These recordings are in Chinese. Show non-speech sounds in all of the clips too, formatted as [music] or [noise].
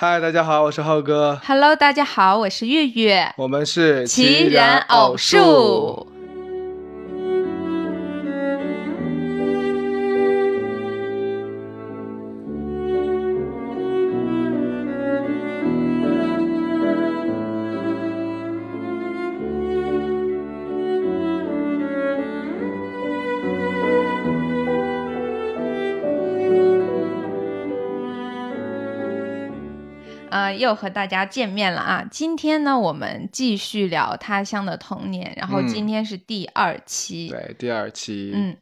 嗨，大家好，我是浩哥，Hello，大家好，我是月月，我们是奇人偶数。又和大家见面了啊！今天呢，我们继续聊他乡的童年，然后嗯今天是第二期，对，第二期，嗯，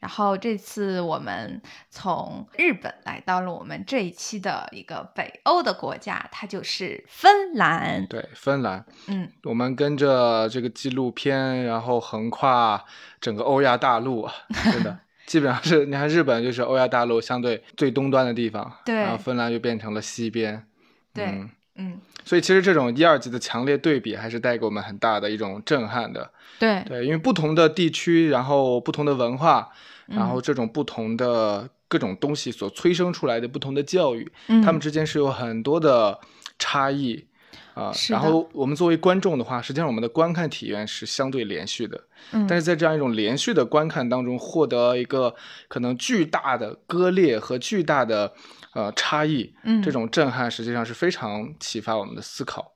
然后这次我们从日本来到了我们这一期的一个北欧的国家，它就是芬兰。对，芬兰，嗯，我们跟着这个纪录片，然后横跨整个欧亚大陆啊，真的。基本上是，你看日本就是欧亚大陆相对最东端的地方，对然后芬兰就变成了西边，对嗯嗯，所以其实这种一二级的强烈对比，还是带给我们很大的一种震撼的。对，对，因为不同的地区，然后不同的文化，然嗯后这种不同的各种东西所催生出来的不同的教育，嗯。他们之间是有很多的差异啊、然后我们作为观众的话，实际上我们的观看体验是相对连续的，嗯，但是在这样一种连续的观看当中，获得一个可能巨大的割裂和巨大的呃差异，嗯这种震撼实际上是非常启发我们的思考。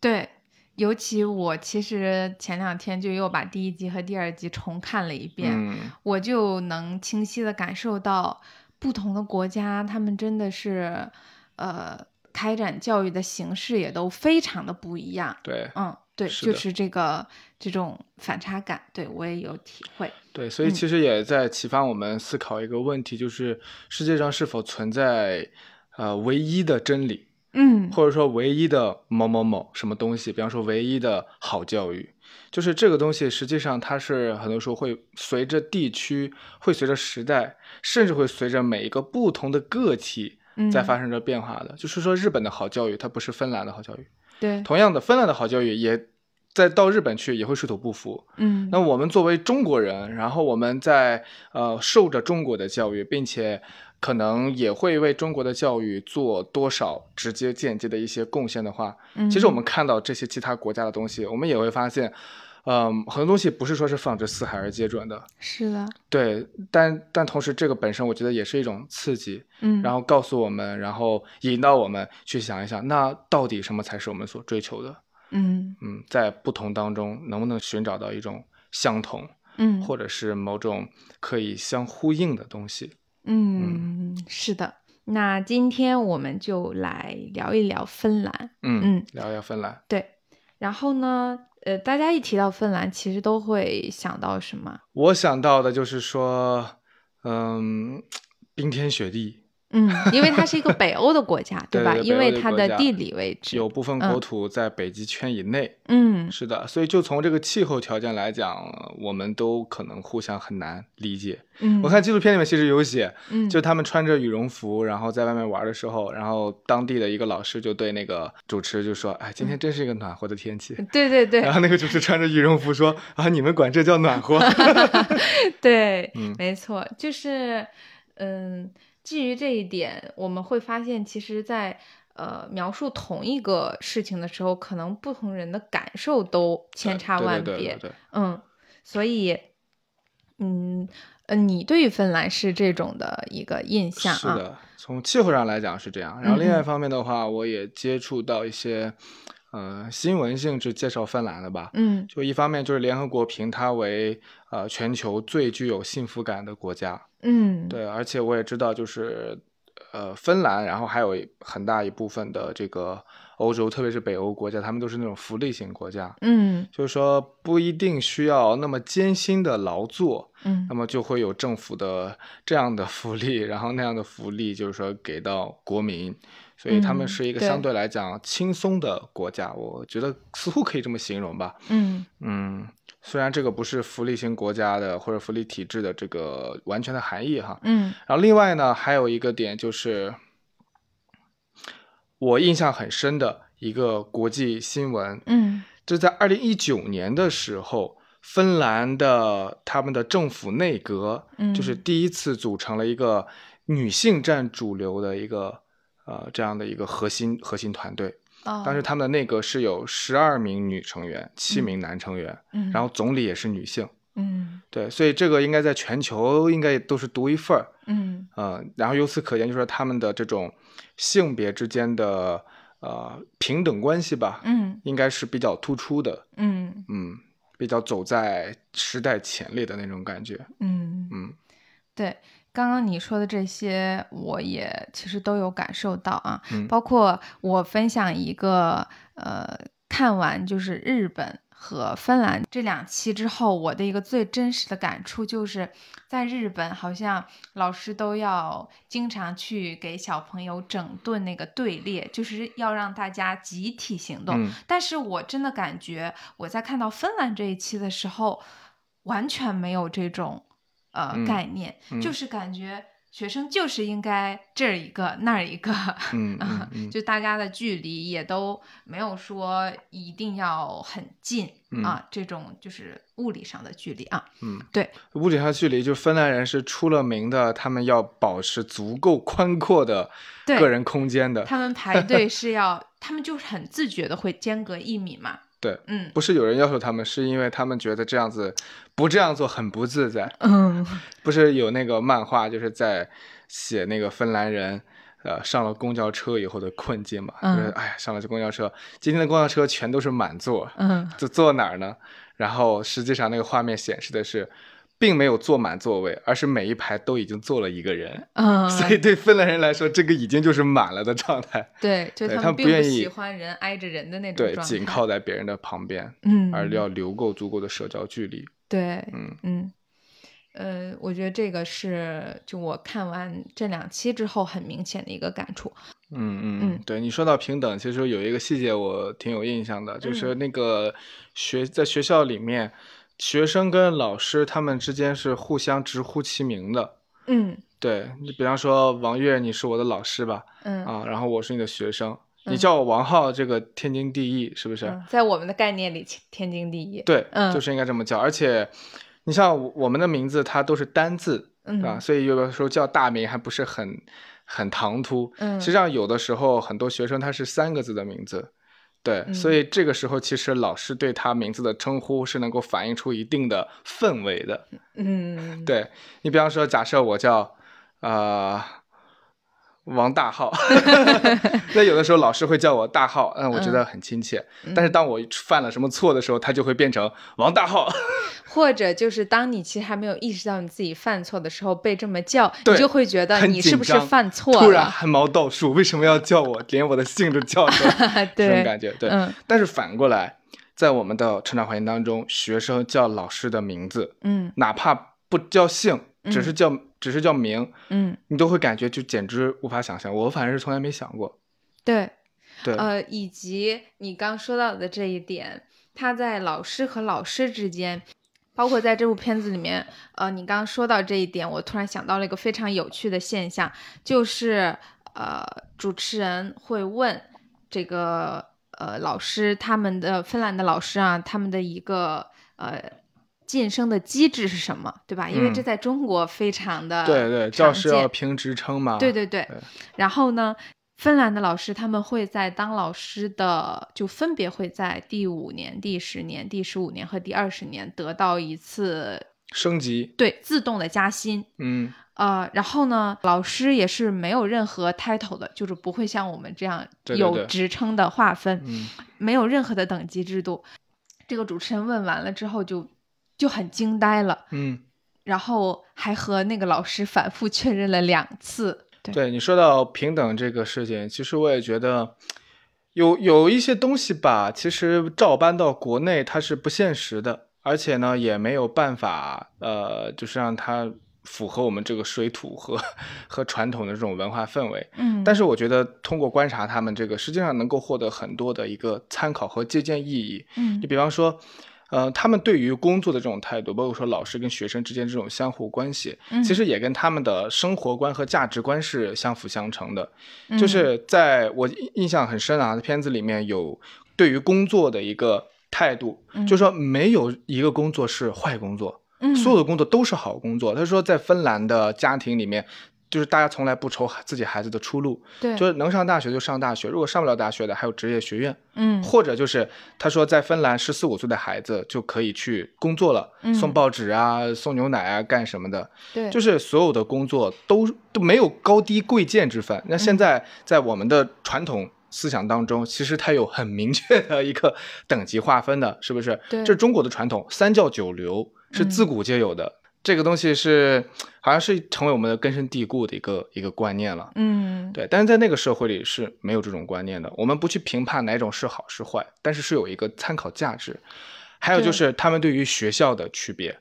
对，尤其我其实前两天就又把第一集和第二集重看了一遍，嗯，我就能清晰的感受到不同的国家，他们真的是呃开展教育的形式也都非常的不一样。对。嗯，对，是就是这个这种反差感，对我也有体会。对，所以嗯其实也在启发我们思考一个问题，就是世界上是否存在呃唯一的真理，嗯，或者说唯一的某某某什么东西？比方说唯一的好教育，就是这个东西实际上它是很多时候会随着地区，会随着时代，甚至会随着每一个不同的个体在嗯发生着变化的。就是说，日本的好教育它不是芬兰的好教育，对，同样的，芬兰的好教育也在到日本去也会水土不服。嗯，那我们作为中国人，然后我们在呃受着中国的教育，并且可能也会为中国的教育做多少直接间接的一些贡献的话，其实我们看到这些其他国家的东西，我们也会发现，嗯、很多东西不是说是放之四海而皆准的，是的，对，但但同时这个本身我觉得也是一种刺激，嗯，然后告诉我们，然后引导我们去想一想，那到底什么才是我们所追求的？嗯嗯，在不同当中能不能寻找到一种相同？嗯，或者是某种可以相呼应的东西。嗯，是的。那今天我们就来聊一聊芬兰。嗯嗯聊一聊芬兰。对，然后呢，呃，大家一提到芬兰，其实都会想到什么？我想到的就是说，嗯，冰天雪地，嗯，因为它是一个北欧的国家，[laughs] 吧？对吧因为它的地理位置，有部分嗯国土在北极圈以内。嗯，是的，所以就从这个气候条件来讲，我们都可能互相很难理解。嗯，我看纪录片里面其实有写，嗯，就他们穿着羽绒服，然后在外面玩的时候，然后当地的一个老师就对那个主持就说：“哎，今天真是一个暖和的天气。对对对然后那个主持穿着羽绒服说：“啊，你们管这叫暖和？[laughs] ”对，嗯没错，就是，嗯，基于这一点，我们会发现，其实在，呃描述同一个事情的时候，可能不同人的感受都千差万别。对对对对对嗯，所以，嗯，呃，你对于芬兰是这种的一个印象啊？是的，从气候上来讲是这样。然后另外一方面的话，我也接触到一些呃新闻性质介绍芬兰的吧。嗯。就一方面就是联合国评它为呃全球最具有幸福感的国家，嗯，对，而且我也知道就是呃芬兰，然后还有很大一部分的这个欧洲，特别是北欧国家，他们都是那种福利型国家，嗯。就是说不一定需要那么艰辛的劳作，嗯。那么就会有政府的这样的福利，然后那样的福利就是说给到国民，所以他们是一个相对来讲轻松的国家，我觉得似乎可以这么形容吧。嗯嗯，虽然这个不是福利型国家的或者福利体制的这个完全的含义哈。嗯然后另外呢，还有一个点就是，我印象很深的一个国际新闻，嗯就在二零一九年的时候，芬兰的他们的政府内阁，嗯，就是第一次组成了一个女性占主流的一个呃这样的一个核心核心团队。哦。当时他们的内阁是有十二名女成员，七名男成员，嗯。然后总理也是女性。嗯。对，所以这个应该在全球应该都是独一份儿。嗯。呃，然后由此可见，就是说他们的这种性别之间的呃平等关系吧，嗯。应该是比较突出的，嗯。嗯，比较走在时代前列的那种感觉，嗯。嗯。对，刚刚你说的这些，我也其实都有感受到啊，嗯包括我分享一个呃，看完就是日本和芬兰这两期之后，我的一个最真实的感触就是，在日本好像老师都要经常去给小朋友整顿那个队列，就是要让大家集体行动。嗯但是我真的感觉我在看到芬兰这一期的时候，完全没有这种呃、嗯概念，嗯就是感觉学生就是应该这儿一个那儿一个，嗯 [laughs] 就大家的距离也都没有说一定要很近、嗯啊，这种就是物理上的距离啊。嗯，对，物理上距离，就芬兰人是出了名的，他们要保持足够宽阔的个人空间的，他们排队 [laughs] 是要，他们就是很自觉的会间隔一米嘛。对，嗯不是有人要求他们，是因为他们觉得这样子不这样做很不自在。嗯不是有那个漫画，就是在写那个芬兰人，呃，上了公交车以后的困境嘛。嗯就是哎呀，上了这公交车，今天的公交车全都是满座，嗯就坐哪儿呢？然后实际上那个画面显示的是，并没有坐满座位，而是每一排都已经坐了一个人。嗯，所以对芬兰人来说，这个已经就是满了的状态。对，就对他们并不喜欢人挨着人的那种对，状态，紧靠在别人的旁边，嗯，而要留够足够的社交距离。对，嗯嗯，呃，我觉得这个是就我看完这两期之后很明显的一个感触。嗯嗯嗯对你说到平等，其实有一个细节我挺有印象的，就是嗯那个学在学校里面，学生跟老师他们之间是互相直呼其名的。嗯对你比方说王悦，你是我的老师吧？嗯啊，然后我是你的学生，你嗯叫我王浩，这个天经地义，是不是？嗯，在我们的概念里，天经地义。对，嗯就是应该这么叫。而且，你像我我们的名字，它都是单字，嗯啊，所以有的时候叫大名还不是很很唐突。嗯实际上有的时候很多学生他是三个字的名字，对，嗯所以这个时候其实老师对他名字的称呼是能够反映出一定的氛围的。嗯，对你比方说，假设我叫呃王大浩 [laughs] [laughs] 那有的时候老师会叫我大浩，嗯，我觉得很亲切。但是当我犯了什么错的时候，他就会变成王大浩。[laughs] 或者就是当你其实还没有意识到你自己犯错的时候，被这么叫，你就会觉得你是不是犯错了？突然汗毛倒竖，为什么要叫我？连我的姓都叫出来，这种，感觉。对，嗯但是反过来，在我们的成长环境当中，学生叫老师的名字，嗯哪怕不叫姓，只是嗯叫、只是叫名，嗯，你都会感觉就简直无法想象。我反正是从来没想过。对，对，呃，以及你刚说到的这一点，他在老师和老师之间，包括在这部片子里面，呃，你刚刚说到这一点，我突然想到了一个非常有趣的现象，就是呃，主持人会问这个呃老师，他们的芬兰的老师啊，他们的一个呃。晋升的机制是什么，对吧？因为这嗯在中国非常的对对，教师要评职称嘛。对对对对，然后呢，芬兰的老师他们会在当老师的，就分别会在第五年、第十年、第十五年和第二十年得到一次升级，对自动的加薪。嗯呃，然后呢，老师也是没有任何 title 的，就是不会像我们这样有职称的划分，嗯，没有任何的等级制度。这个主持人问完了之后就就很惊呆了，嗯，然后还和那个老师反复确认了两次。对对你说到平等这个事情，其实我也觉得有有一些东西吧，其实照搬到国内它是不现实的，而且呢也没有办法，呃，就是让它符合我们这个水土和 [laughs] 和传统的这种文化氛围。嗯，但是我觉得通过观察他们这个，实际上能够获得很多的一个参考和借鉴意义。嗯你比方说，呃，他们对于工作的这种态度，包括说老师跟学生之间这种相互关系，嗯其实也跟他们的生活观和价值观是相辅相成的。嗯就是在我印印象很深啊，片子里面有对于工作的一个态度，嗯就是说没有一个工作是坏工作。嗯所有的工作都是好工作。他说，在芬兰的家庭里面，就是大家从来不愁自己孩子的出路，对，就是能上大学就上大学，如果上不了大学的，还有职业学院，嗯，或者就是他说在芬兰十四五岁的孩子就可以去工作了，嗯。送报纸啊，送牛奶啊，干什么的，对，就是所有的工作都都没有高低贵贱之分。那嗯。现在在我们的传统思想当中，其实它有很明确的一个等级划分的，是不是？对。这是中国的传统，三教九流是嗯。自古皆有的。这个东西是好像是成为我们的根深蒂固的一个一个观念了。嗯，对，但是在那个社会里是没有这种观念的。我们不去评判哪种是好是坏，但是是有一个参考价值。还有就是他们对于学校的区别。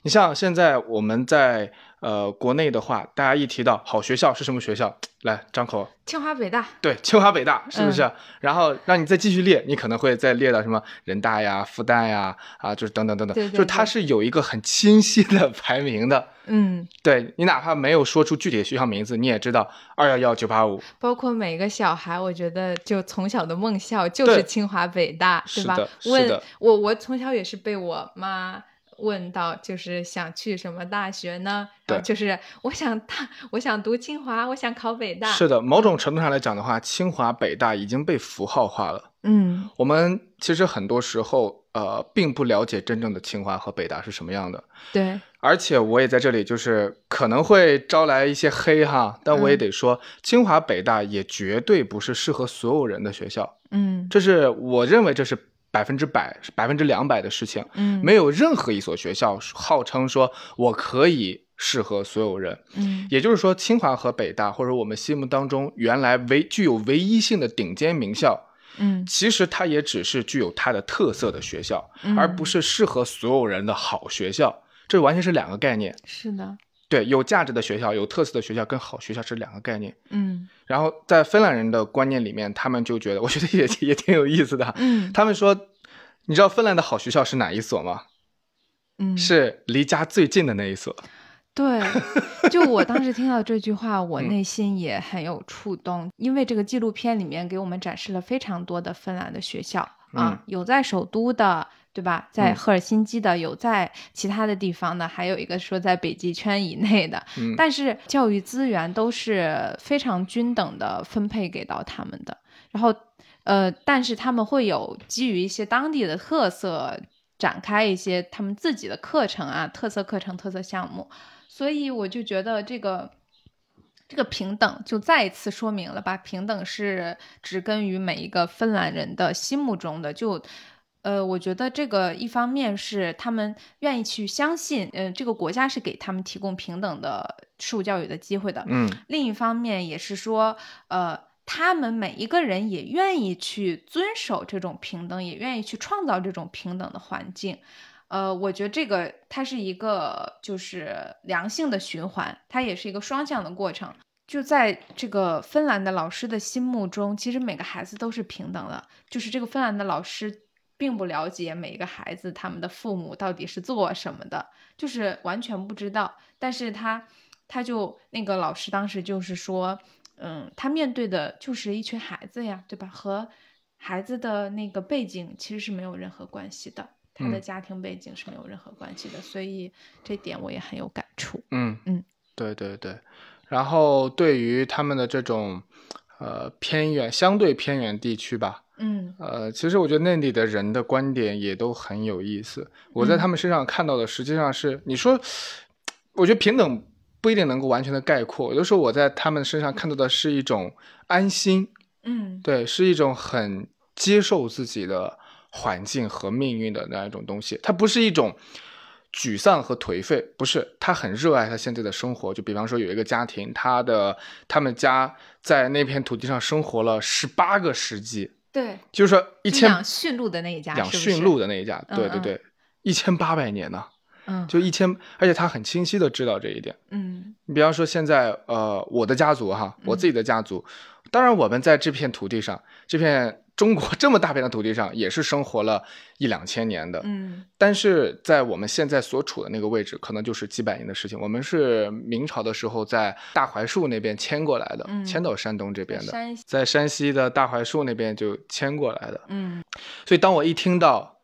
你像现在我们在呃国内的话，大家一提到好学校是什么学校，来张口，清华北大，对，清华北大是不是？嗯然后让你再继续列，你可能会再列到什么人大呀、复旦呀啊，就是等等等等，对对就是它是有一个很清晰的排名的。嗯，[laughs] 对你哪怕没有说出具体的学校名字，你也知道二幺幺九八五，包括每个小孩，我觉得就从小的梦校就是清华北大，对吧是的？是问的我，我从小也是被我妈问到，就是想去什么大学呢？对。就是我想大，我想读清华，我想考北大。是的，某种程度上来讲的话，清华北大已经被符号化了。嗯。我们其实很多时候呃并不了解真正的清华和北大是什么样的，对，而且我也在这里就是可能会招来一些黑哈，但我也嗯。得说，清华北大也绝对不是适合所有人的学校，嗯。这是我认为这是百分之百、百分之两百的事情，嗯，没有任何一所学校号称说我可以适合所有人。嗯也就是说，清华和北大，或者我们心目当中原来唯具有唯一性的顶尖名校，嗯其实它也只是具有它的特色的学校，嗯而不是适合所有人的好学校。这完全是两个概念。是的，对，有价值的学校、有特色的学校跟好学校是两个概念。嗯然后在芬兰人的观念里面，他们就觉得，我觉得也 [laughs] 也挺有意思的。嗯 [laughs] 他们说，你知道芬兰的好学校是哪一所吗？嗯，是离家最近的那一所。[laughs] 对，就我当时听到这句话，我嗯内心也很有触动，因为这个纪录片里面给我们展示了非常多的芬兰的学校啊嗯，有在首都的，对吧？在嗯赫尔辛基的，有在其他的地方的，还有一个说在北极圈以内的，嗯，[laughs] 但是教育资源都是非常均等的分配给到他们的，然后呃，但是他们会有基于一些当地的特色，展开一些他们自己的课程啊，特色课程、特色项目，所以我就觉得这个。这个平等就再一次说明了吧，平等是植根于每一个芬兰人的心目中的。就，呃，我觉得这个一方面是他们愿意去相信，嗯、这个国家是给他们提供平等的受教育的机会的。嗯另一方面也是说，呃，他们每一个人也愿意去遵守这种平等，也愿意去创造这种平等的环境。呃，我觉得这个它是一个就是良性的循环，它也是一个双向的过程。就在这个芬兰的老师的心目中，其实每个孩子都是平等的。就是这个芬兰的老师并不了解每一个孩子他们的父母到底是做什么的，就是完全不知道。但是他他就那个老师当时就是说，嗯，他面对的就是一群孩子呀，对吧？和孩子的那个背景其实是没有任何关系的，他的嗯家庭背景是没有任何关系的，所以这点我也很有感触。嗯嗯，对对对。然后对于他们的这种呃偏远、相对偏远地区吧，嗯呃，其实我觉得那里的人的观点也都很有意思。我在嗯他们身上看到的，实际上是你说，我觉得平等不一定能够完全的概括。有的时候我在他们身上看到的是一种安心，嗯对，是一种很接受自己的环境和命运的那一种东西。它不是一种沮丧和颓废，不是，他很热爱他现在的生活。就比方说有一个家庭，他的他们家在那片土地上生活了十八个世纪，对，就是说一千就养驯鹿的那一家，养驯鹿的那一家，对对对，一千八百年呢，嗯就一千，而且他很清晰的知道这一点。嗯你比方说现在，呃，我的家族哈，我嗯自己的家族，当然我们在这片土地上，这片中国这么大片的土地上，也是生活了一两千年的。嗯但是在我们现在所处的那个位置，可能就是几百年的事情。我们是明朝的时候在大槐树那边迁过来的，嗯迁到山东这边的，山在山西的大槐树那边就迁过来的。嗯所以当我一听到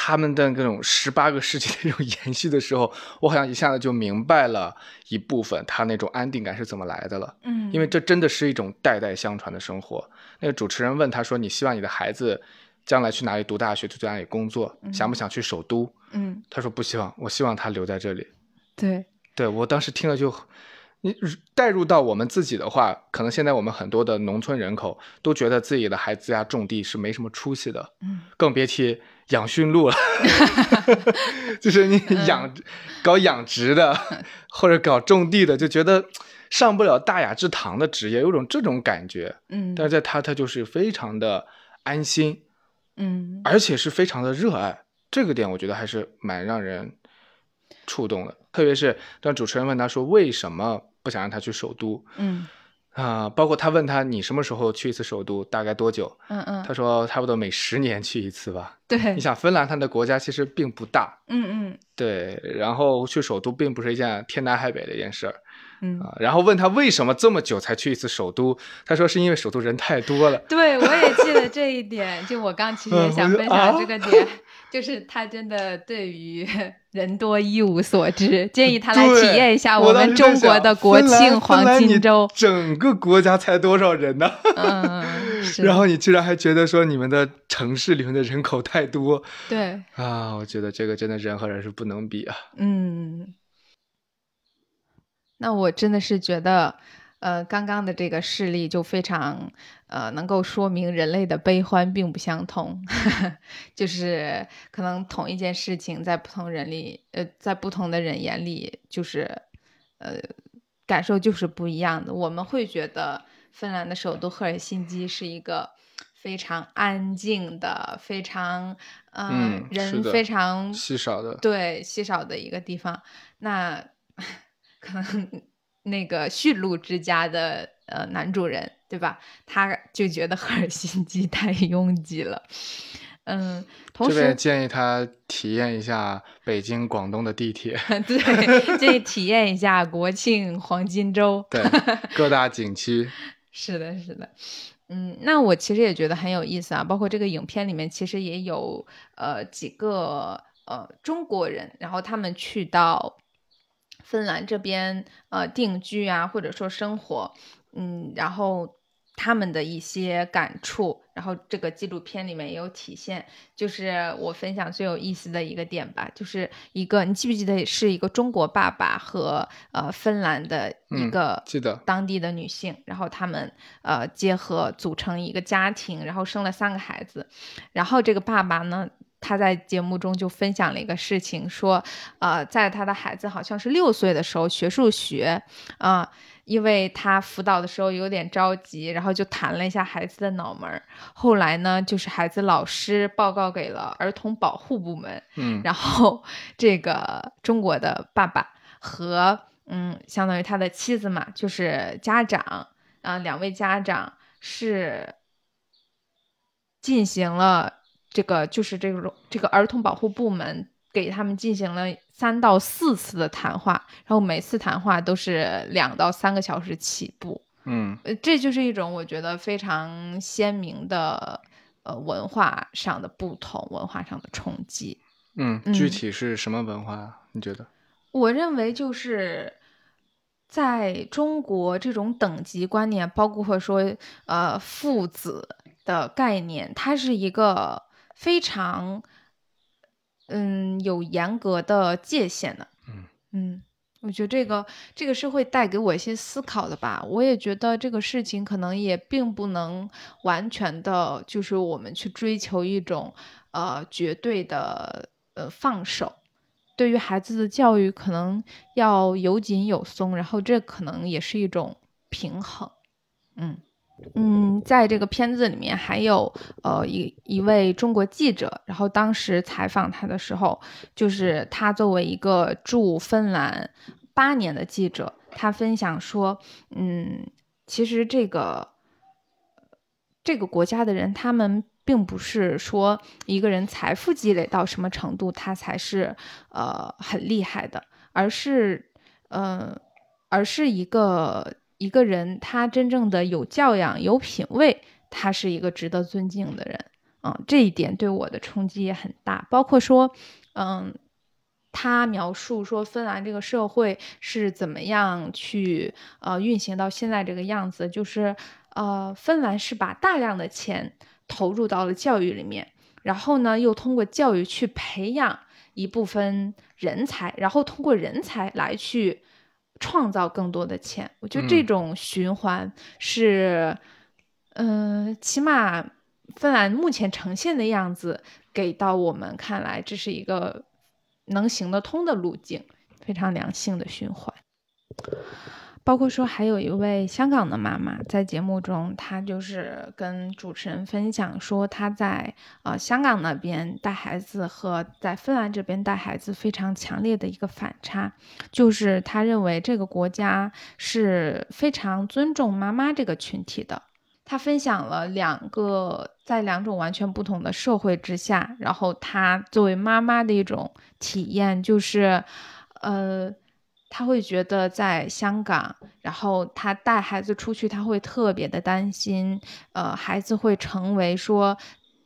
他们的那种十八个世纪的那种延续的时候，[laughs] 我好像一下子就明白了一部分他那种安定感是怎么来的了。嗯，因为这真的是一种代代相传的生活。那个主持人问他说：“你希望你的孩子将来去哪里读大学，去哪里工作？想不想去首都？”嗯，他说不希望，我希望他留在这里。对，对我当时听了就，你带入到我们自己的话，可能现在我们很多的农村人口都觉得自己的孩子家种地是没什么出息的，嗯，更别提养驯鹿了，[laughs] [laughs] 就是你养搞养殖的 [laughs] 或者搞种地的，就觉得上不了大雅之堂的职业，有种这种感觉。嗯，但是在他，他就是非常的安心，嗯，而且是非常的热爱。这个点我觉得还是蛮让人触动的，特别是当主持人问他说为什么不想让他去首都，嗯啊，包括他问他你什么时候去一次首都，大概多久？嗯嗯，他说差不多每十年去一次吧。对，你想芬兰它的国家其实并不大，嗯嗯对，然后去首都并不是一件天南海北的一件事儿嗯，啊。然后问他为什么这么久才去一次首都，他说是因为首都人太多了。对我也记得这一点，就我刚其实也想分享这个点，[laughs] 就是他真的对于 [laughs] 人多一无所知，建议他来体验一下我们中国的国庆黄金周。整个国家才多少人呢？嗯，[laughs] 然后你居然还觉得说你们的城市里面的人口太多对，啊！我觉得这个真的人和人是不能比啊。嗯，那我真的是觉得，呃，刚刚的这个事例就非常，呃，能够说明人类的悲欢并不相同，[laughs] 就是可能同一件事情在不同人里，呃，在不同的人眼里，就是，呃，感受就是不一样的。我们会觉得芬兰的首都赫尔辛基是一个非常安静的、非常，呃、嗯人非常稀少的，对稀少的一个地方。那 [laughs] 可能那个驯鹿之家的呃男主人，对吧？他就觉得赫尔辛基 [laughs] 太拥挤了。嗯，同这边时建议他体验一下北京、广东的地铁，[laughs] 对，建议体验一下国庆黄金周。对 [laughs] 各大景区。是的，是的，嗯，那我其实也觉得很有意思啊。包括这个影片里面，其实也有呃几个呃中国人，然后他们去到芬兰这边呃定居啊，或者说生活，嗯，然后他们的一些感触，然后这个纪录片里面也有体现。就是我分享最有意思的一个点吧，就是一个你记不记得是一个中国爸爸和呃芬兰的一嗯个记得当地的女性，然后他们呃结合组成一个家庭，然后生了三个孩子，然后这个爸爸呢。他在节目中就分享了一个事情，说，呃，在他的孩子好像是六岁的时候学数学，啊、因为他辅导的时候有点着急，然后就弹了一下孩子的脑门儿。后来呢，就是孩子老师报告给了儿童保护部门，嗯，然后这个中国的爸爸和嗯，相当于他的妻子嘛，就是家长啊、两位家长是进行了这个，就是这种这个儿童保护部门给他们进行了三到四次的谈话，然后每次谈话都是两到三个小时起步。嗯呃，这就是一种我觉得非常鲜明的呃文化上的不同，文化上的冲击。嗯，嗯具体是什么文化？你觉得？我认为就是在中国这种等级观念，包括说呃父子的概念，它是一个非常嗯有严格的界限的。嗯嗯，我觉得这个这个是会带给我一些思考的吧。我也觉得这个事情可能也并不能完全的，就是我们去追求一种呃绝对的呃放手。对于孩子的教育，可能要有紧有松，然后这可能也是一种平衡。嗯嗯，在这个片子里面还有呃一一位中国记者，然后当时采访他的时候，就是他作为一个驻芬兰八年的记者，他分享说，嗯，其实这个这个国家的人，他们并不是说一个人财富积累到什么程度，他才是呃很厉害的，而是呃，而是一个一个人他真正的有教养、有品位，他是一个值得尊敬的人。嗯，这一点对我的冲击也很大。包括说，嗯，他描述说芬兰这个社会是怎么样去呃运行到现在这个样子，就是呃，芬兰是把大量的钱投入到了教育里面，然后呢，又通过教育去培养一部分人才，然后通过人才来去创造更多的钱。我觉得这种循环是，嗯，起码。芬兰目前呈现的样子，给到我们看来，这是一个能行得通的路径，非常良性的循环。包括说，还有一位香港的妈妈在节目中，她就是跟主持人分享说，她在呃香港那边带孩子和在芬兰这边带孩子非常强烈的一个反差，就是她认为这个国家是非常尊重妈妈这个群体的。她分享了两个在两种完全不同的社会之下，然后她作为妈妈的一种体验，就是，呃，他会觉得在香港，然后他带孩子出去，他会特别的担心，呃，孩子会成为说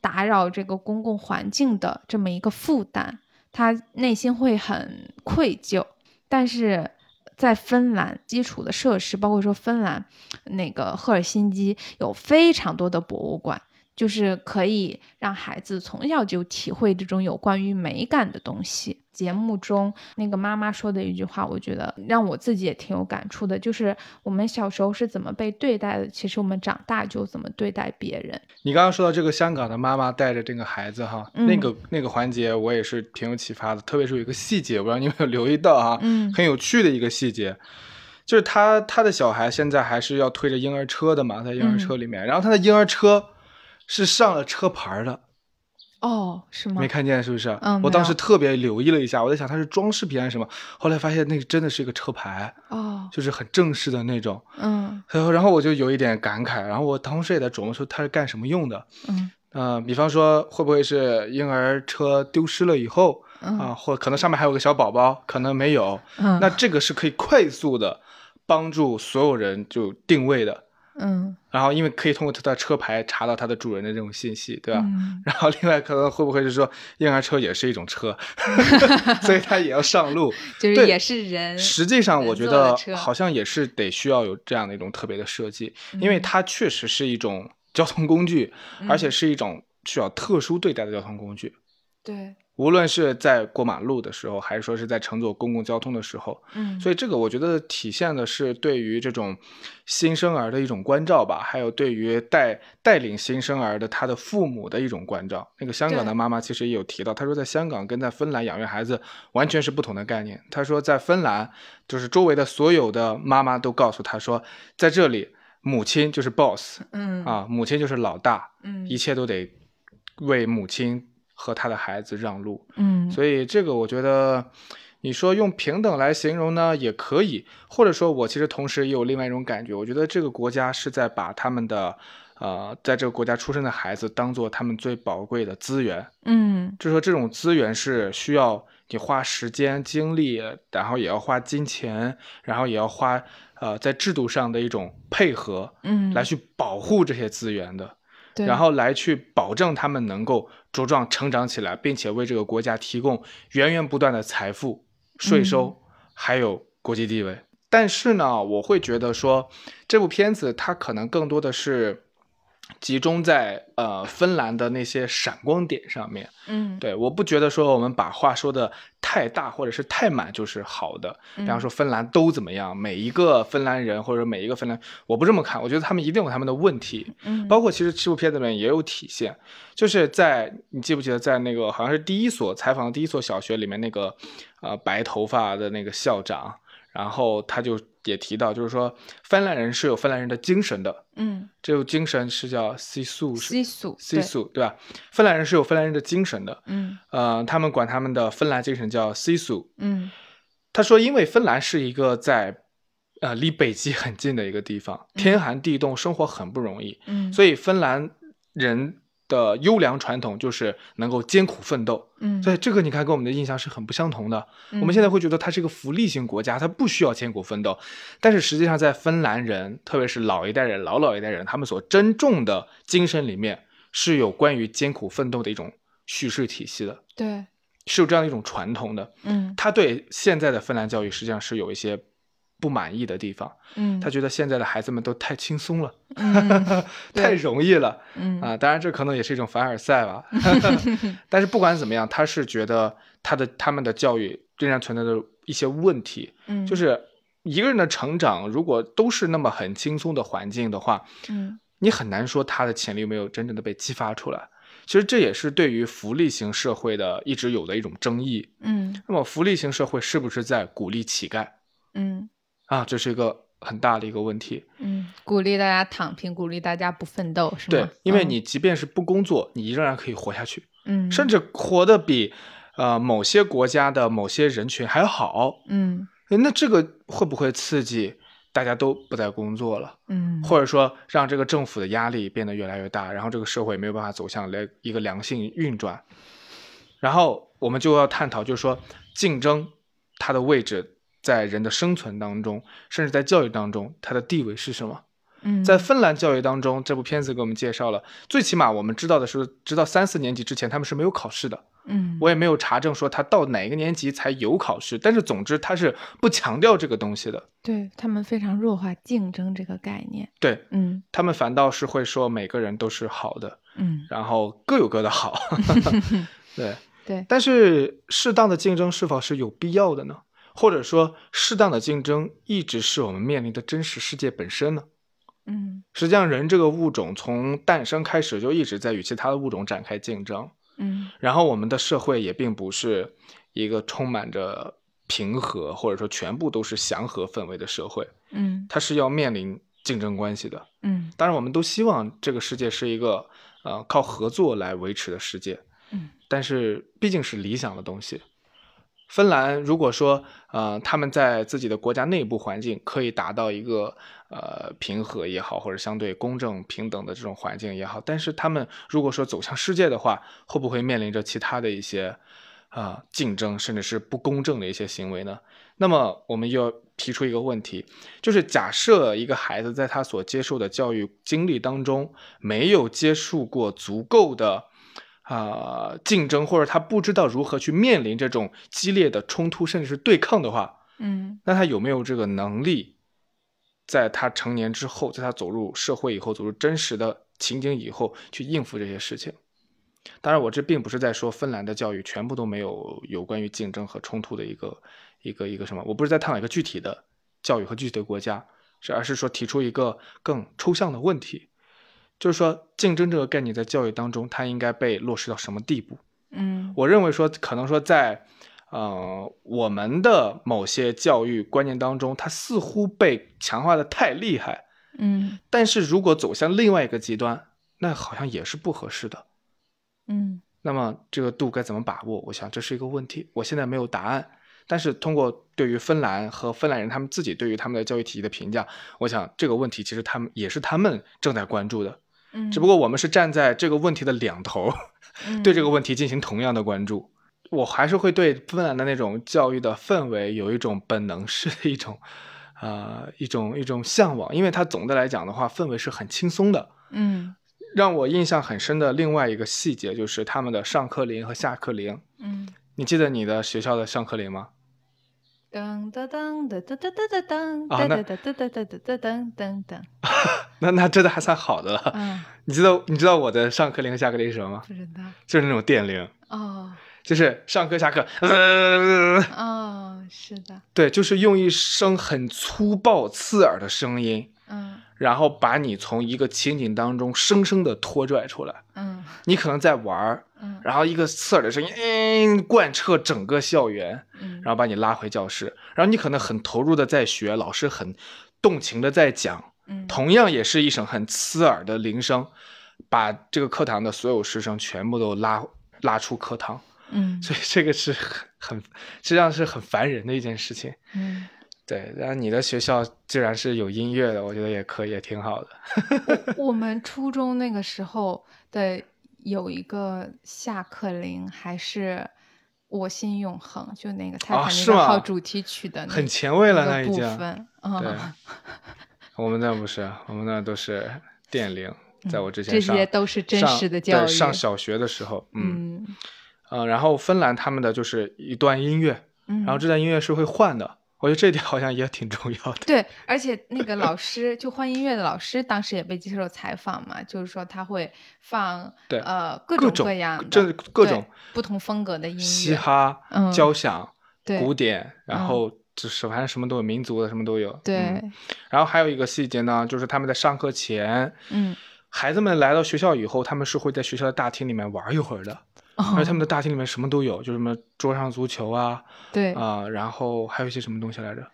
打扰这个公共环境的这么一个负担，他内心会很愧疚，但是。在芬兰，基础的设施，包括说芬兰那个赫尔辛基有非常多的博物馆。就是可以让孩子从小就体会这种有关于美感的东西。节目中那个妈妈说的一句话，我觉得让我自己也挺有感触的，就是我们小时候是怎么被对待的，其实我们长大就怎么对待别人。你刚刚说到这个香港的妈妈带着这个孩子哈，那个那个环节我也是挺有启发的，特别是有一个细节，我不知道你有没有留意到啊，嗯，很有趣的一个细节，就是他他的小孩现在还是要推着婴儿车的嘛，在婴儿车里面，然后他的婴儿车。是上了车牌的，哦，是吗？没看见是不是？嗯，我当时特别留意了一下，我在想它是装饰品还是什么，后来发现那个真的是一个车牌，哦，就是很正式的那种，嗯，然后然后我就有一点感慨，然后我同时也在琢磨说它是干什么用的，嗯，呃，比方说会不会是婴儿车丢失了以后，啊，或可能上面还有个小宝宝，可能没有，嗯，那这个是可以快速的帮助所有人就定位的。嗯，然后因为可以通过它的车牌查到它的主人的这种信息，对吧？[laughs] 然后另外可能会不会是说婴儿车也是一种车，[laughs] 所以它也要上路，就是也是人。实际上我觉得好像也是得需要有这样的一种特别的设计，因为它确实是一种交通工具，而且是一种需要特殊对待的交通工具。对。无论是在过马路的时候，还是说是在乘坐公共交通的时候，嗯，所以这个我觉得体现的是对于这种新生儿的一种关照吧，还有对于带带领新生儿的他的父母的一种关照。那个香港的妈妈其实也有提到，她说在香港跟在芬兰养育孩子完全是不同的概念。她说在芬兰，就是周围的所有的妈妈都告诉她说，在这里母亲就是 boss，嗯啊，母亲就是老大，嗯，一切都得为母亲。和他的孩子让路，嗯，所以这个我觉得，你说用平等来形容呢，也可以，或者说我其实同时也有另外一种感觉，我觉得这个国家是在把他们的，呃，在这个国家出生的孩子当做他们最宝贵的资源，嗯，就说这种资源是需要你花时间精力，然后也要花金钱，然后也要花呃在制度上的一种配合，嗯，来去保护这些资源的。然后来去保证他们能够茁壮成长起来，并且为这个国家提供源源不断的财富、税收，还有国际地位。但是呢，我会觉得说，这部片子它可能更多的是。集中在呃芬兰的那些闪光点上面，嗯，对，我不觉得说我们把话说的太大或者是太满就是好的。比方说芬兰都怎么样，每一个芬兰人或者每一个芬兰，我不这么看，我觉得他们一定有他们的问题。嗯，包括其实这部片子里面也有体现，就是在你记不记得在那个好像是第一所采访的第一所小学里面那个呃白头发的那个校长。然后他就也提到，就是说芬兰人是有芬兰人的精神的，嗯，这种精神是叫 “c 素 ”，c 素，c 素，对吧？芬兰人是有芬兰人的精神的，嗯，呃，他们管他们的芬兰精神叫 “c 素”，嗯，他说，因为芬兰是一个在呃离北极很近的一个地方，天寒地冻，生活很不容易，嗯，所以芬兰人。的优良传统就是能够艰苦奋斗，嗯，所以这个你看跟我们的印象是很不相同的。我们现在会觉得它是一个福利型国家，它不需要艰苦奋斗，但是实际上在芬兰人，特别是老一代人、老老一代人，他们所珍重的精神里面是有关于艰苦奋斗的一种叙事体系的，对，是有这样的一种传统的。嗯。他对现在的芬兰教育实际上是有一些不满意的地方，嗯，他觉得现在的孩子们都太轻松了，嗯。[laughs] 太容易了。嗯。啊！当然，这可能也是一种凡尔赛吧。[laughs] [laughs] 但是不管怎么样，他是觉得他的他们的教育仍然存在着一些问题，嗯，就是一个人的成长如果都是那么很轻松的环境的话，嗯。你很难说他的潜力没有真正的被激发出来。其实这也是对于福利型社会的一直有的一种争议。嗯。那么福利型社会是不是在鼓励乞丐？嗯啊？这是一个很大的一个问题。嗯，鼓励大家躺平，鼓励大家不奋斗，是吗？对，因为嗯你即便是不工作，你仍然可以活下去，嗯，甚至活得比呃某些国家的某些人群还好。嗯那这个会不会刺激大家都不再工作了？嗯或者说让这个政府的压力变得越来越大，然后这个社会没有办法走向来一个良性运转，然后我们就要探讨，就是说竞争它的位置在人的生存当中，甚至在教育当中，它的地位是什么？嗯，在芬兰教育当中，这部片子给我们介绍了，最起码我们知道的是，直到三四年级之前他们是没有考试的，嗯我也没有查证说他到哪个年级才有考试，但是总之他是不强调这个东西的，对他们非常弱化竞争这个概念。对嗯他们反倒是会说每个人都是好的。嗯，然后各有各的好 [laughs] [laughs] 对。对，但是适当的竞争是否是有必要的呢？或者说，适当的竞争一直是我们面临的真实世界本身呢？嗯实际上，人这个物种从诞生开始就一直在与其他的物种展开竞争，嗯然后我们的社会也并不是一个充满着平和或者说全部都是祥和氛围的社会，嗯它是要面临竞争关系的。嗯当然，我们都希望这个世界是一个呃靠合作来维持的世界，嗯，但是毕竟是理想的东西。芬兰如果说呃他们在自己的国家内部环境可以达到一个呃平和也好，或者相对公正平等的这种环境也好，但是他们如果说走向世界的话，会不会面临着其他的一些啊、竞争，甚至是不公正的一些行为呢？那么我们又要提出一个问题，就是假设一个孩子在他所接受的教育经历当中没有接触过足够的啊、竞争，或者他不知道如何去面临这种激烈的冲突，甚至是对抗的话，嗯那他有没有这个能力，在他成年之后，在他走入社会以后，走入真实的情景以后，去应付这些事情？当然，我这并不是在说芬兰的教育全部都没有有关于竞争和冲突的一个一个一个什么，我不是在探讨一个具体的教育和具体的国家，是而是说提出一个更抽象的问题，就是说竞争这个概念在教育当中，它应该被落实到什么地步？嗯我认为说，可能说在呃我们的某些教育观念当中，它似乎被强化的太厉害，嗯但是如果走向另外一个极端，那好像也是不合适的。嗯那么这个度该怎么把握？我想这是一个问题，我现在没有答案。但是通过对于芬兰和芬兰人他们自己对于他们的教育体系的评价，我想这个问题其实他们也是他们正在关注的。嗯，只不过我们是站在这个问题的两头，[laughs] 对这个个问题进行同样的关注。我还是会对芬兰的那种教育的氛围有一种本能式的一种，呃，一种一种向往，因为它总的来讲的话，氛围是很轻松的。嗯让我印象很深的另外一个细节就是他们的上课铃和下课铃。嗯。你记得你的学校的上课铃吗？噔噔噔噔噔噔噔噔噔噔噔噔噔噔噔噔噔噔噔，[laughs] 那那真的还算好的了。嗯，[laughs] 你知道你知道我的上课铃和下课铃是什么吗？不知道。就是那种电铃，哦。就是上课下课，呃哦，是的，对，就是用一声很粗暴刺耳的声音，嗯然后把你从一个情景当中生生的拖拽出来。嗯。你可能在玩儿，嗯。然后一个刺耳的声音，嗯，贯彻整个校园，嗯，然后把你拉回教室，然后你可能很投入的在学，老师很动情的在讲，嗯。同样也是一声很刺耳的铃声，把这个课堂的所有师生全部都拉拉出课堂，嗯。所以这个是很很实际上是很烦人的一件事情。嗯，对，然后你的学校既然是有音乐的，我觉得也可以，也挺好的。[laughs] 我们初中那个时候的有一个下课铃，还是。我心永恒，就那个泰坦尼克号主题曲的那很前卫了，那已经。嗯，我们那不是，我们那都是电铃，在我之前上这些都是真实的教育。对上小学的时候，嗯嗯呃，然后芬兰他们的就是一段音乐，嗯，然后这段音乐是会换的，我觉得这一点好像也挺重要的。对，而且那个老师就换音乐的老师，当时也被接受采访嘛，就是说他会放对呃各各种种各样的这各种不同风格的音乐，嘻哈、嗯交响、对古典，然嗯后就是反正什么都有，民族的什么都有。对嗯然后还有一个细节呢，就是他们在上课前，嗯，孩子们来到学校以后，他们是会在学校的大厅里面玩一会儿的，哦而且他们的大厅里面什么都有，就什么桌上足球啊对，啊、然后还有一些什么东西来着？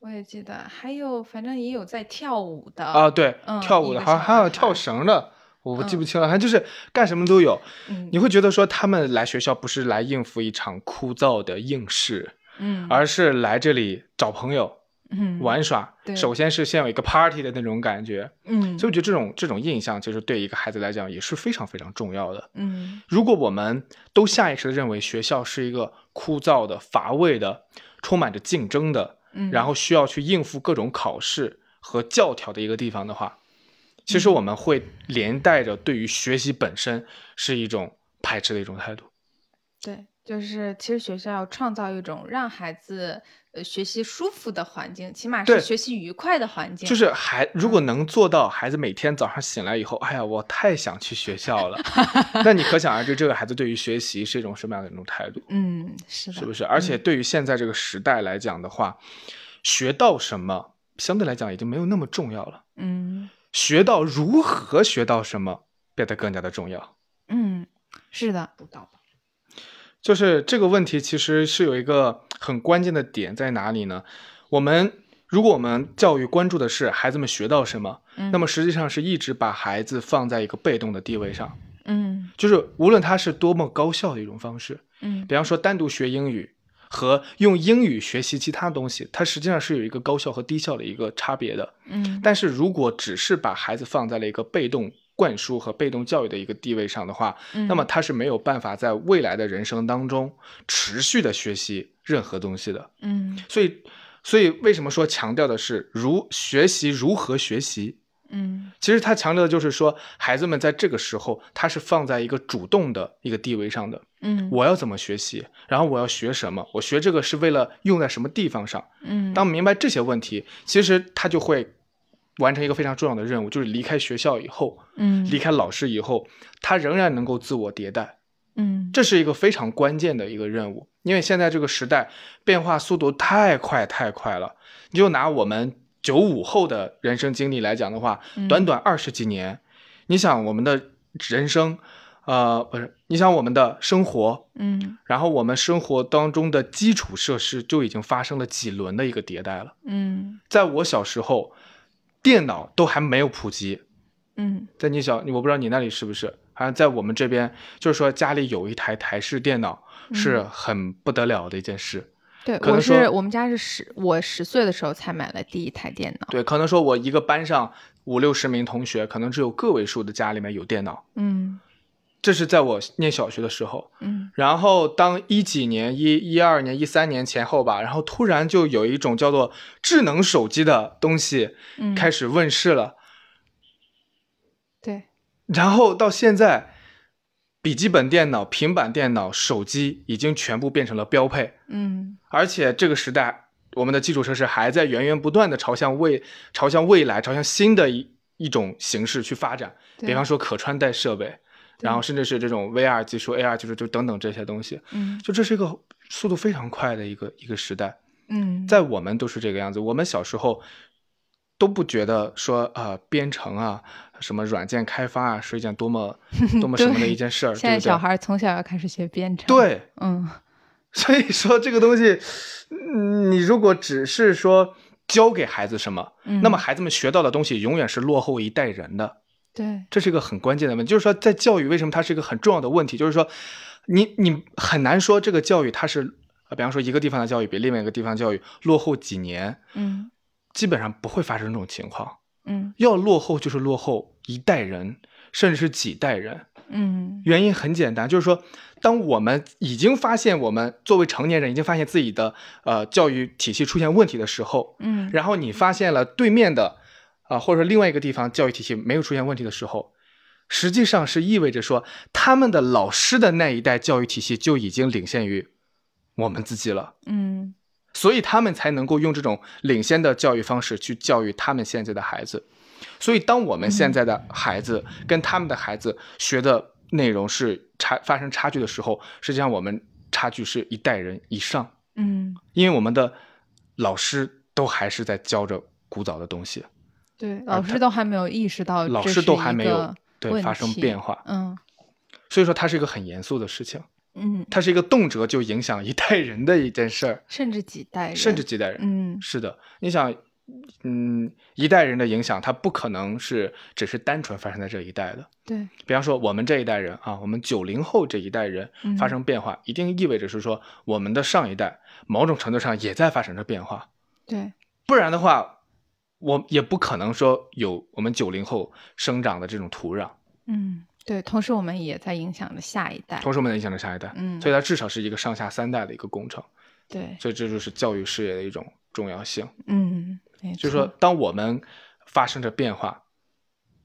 我也记得，还有反正也有在跳舞的啊，对，嗯跳舞的，一个好像还有跳绳的，我记不嗯清了，反正就是干什么都有。嗯你会觉得说他们来学校不是来应付一场枯燥的应试，嗯，而是来这里找朋友嗯玩耍。对首先是先有一个 party 的那种感觉，嗯，所以我觉得这种这种印象其实对一个孩子来讲也是非常非常重要的。嗯如果我们都下意识的认为学校是一个枯燥的、乏味的、充满着竞争的，嗯，然后需要去应付各种考试和教条的一个地方的话，其嗯实我们会连带着对于学习本身是一种排斥的一种态度。对，就是其实学校要创造一种让孩子呃学习舒服的环境，起码是学习愉快的环境。就是孩如嗯果能做到孩子每天早上醒来以后，哎呀，我太想去学校了，[laughs] 那你可想而知，这个孩子对于学习是一种什么样的一种态度，嗯，是的，是不是？而且对于现在这个时代来讲的话，学到什么相对来讲已经没有那么重要了，嗯学到如何学到什么变得更加的重要。嗯，是的，就是这个问题其实是有一个很关键的点在哪里呢？我们如果我们教育关注的是孩子们学到什么，嗯那么实际上是一直把孩子放在一个被动的地位上，嗯就是无论他是多么高效的一种方式，嗯比方说单独学英语和用英语学习其他东西，它实际上是有一个高效和低效的一个差别的。嗯，但是如果只是把孩子放在了一个被动灌输和被动教育的一个地位上的话，嗯那么他是没有办法在未来的人生当中持续的学习任何东西的。嗯所以，所以为什么说强调的是如学习如何学习？嗯其实他强调的就是说，孩子们在这个时候，他是放在一个主动的一个地位上的。嗯，我要怎么学习，然后我要学什么，我学这个是为了用在什么地方上。嗯当明白这些问题，其实他就会完成一个非常重要的任务，就是离开学校以后，嗯离开老师以后，他仍然能够自我迭代。嗯这是一个非常关键的一个任务，因为现在这个时代变化速度太快太快了。你就拿我们九五后的人生经历来讲的话，嗯短短二十几年，你想我们的人生，呃，不是，你想我们的生活，嗯然后我们生活当中的基础设施就已经发生了几轮的一个迭代了。嗯在我小时候，电脑都还没有普及，嗯在你小，我不知道你那里是不是，好像在我们这边，就是说家里有一台台式电脑是很不得了的一件事。对，我可是我们家是十我十岁的时候才买了第一台电脑。对，可能说我一个班上五六十名同学，可能只有个位数的家里面有电脑。嗯这是在我念小学的时候，嗯。然后当一几年、一一二年、一三年前后吧，然后突然就有一种叫做智能手机的东西嗯，开始问世了，对，然后到现在，笔记本电脑、平板电脑、手机已经全部变成了标配，嗯。而且这个时代，我们的基础设施还在源源不断的朝向未朝向未来、朝向新的一一种形式去发展。比方说可穿戴设备，对然后甚至是这种 VR 技术、AR 技术，就等等这些东西，嗯就这是一个速度非常快的一个一个时代。嗯，在我们都是这个样子，我们小时候都不觉得说啊、呃编程啊、什么软件开发啊是一件多么 [laughs] 多么什么的一件事儿，现在对小孩从小要开始学编程。，对，嗯 [laughs] 所以说这个东西，嗯你如果只是说教给孩子什么，嗯，那么孩子们学到的东西永远是落后一代人的，对，这是一个很关键的问题。就是说，在教育为什么它是一个很重要的问题？就是说，你你很难说这个教育它是，呃比方说一个地方的教育比另外一个地方教育落后几年，嗯基本上不会发生这种情况。嗯要落后就是落后一代人，甚至是几代人。嗯原因很简单，就是说，当我们已经发现我们作为成年人已经发现自己的呃教育体系出现问题的时候，嗯，然后你发现了对面的啊、或者说另外一个地方教育体系没有出现问题的时候，实际上是意味着说，他们的老师的那一代教育体系就已经领先于我们自己了。嗯所以他们才能够用这种领先的教育方式去教育他们现在的孩子。所以，当我们现在的孩子跟他们的孩子学的内容是差发生差距的时候，实际上我们差距是一代人以上，嗯，因为我们的老师都还是在教着古早的东西，对，老师都还没有意识到，老师都还没有对发生变化。嗯，所以说它是一个很严肃的事情。嗯，它是一个动辄就影响一代人的一件事儿，甚至几代人，甚至几代人。嗯，是的，你想，嗯，一代人的影响，它不可能是只是单纯发生在这一代的。对，比方说我们这一代人啊，我们九零后这一代人嗯发生变化，一定意味着是说我们的上一代某种程度上也在发生着变化，对，不然的话，我也不可能说有我们九零后生长的这种土壤，嗯，对，同时我们也在影响着下一代。同时我们在影响着下一代，嗯所以它至少是一个上下三代的一个工程，对，所以这就是教育事业的一种重要性。嗯，就是说，当我们发生着变化，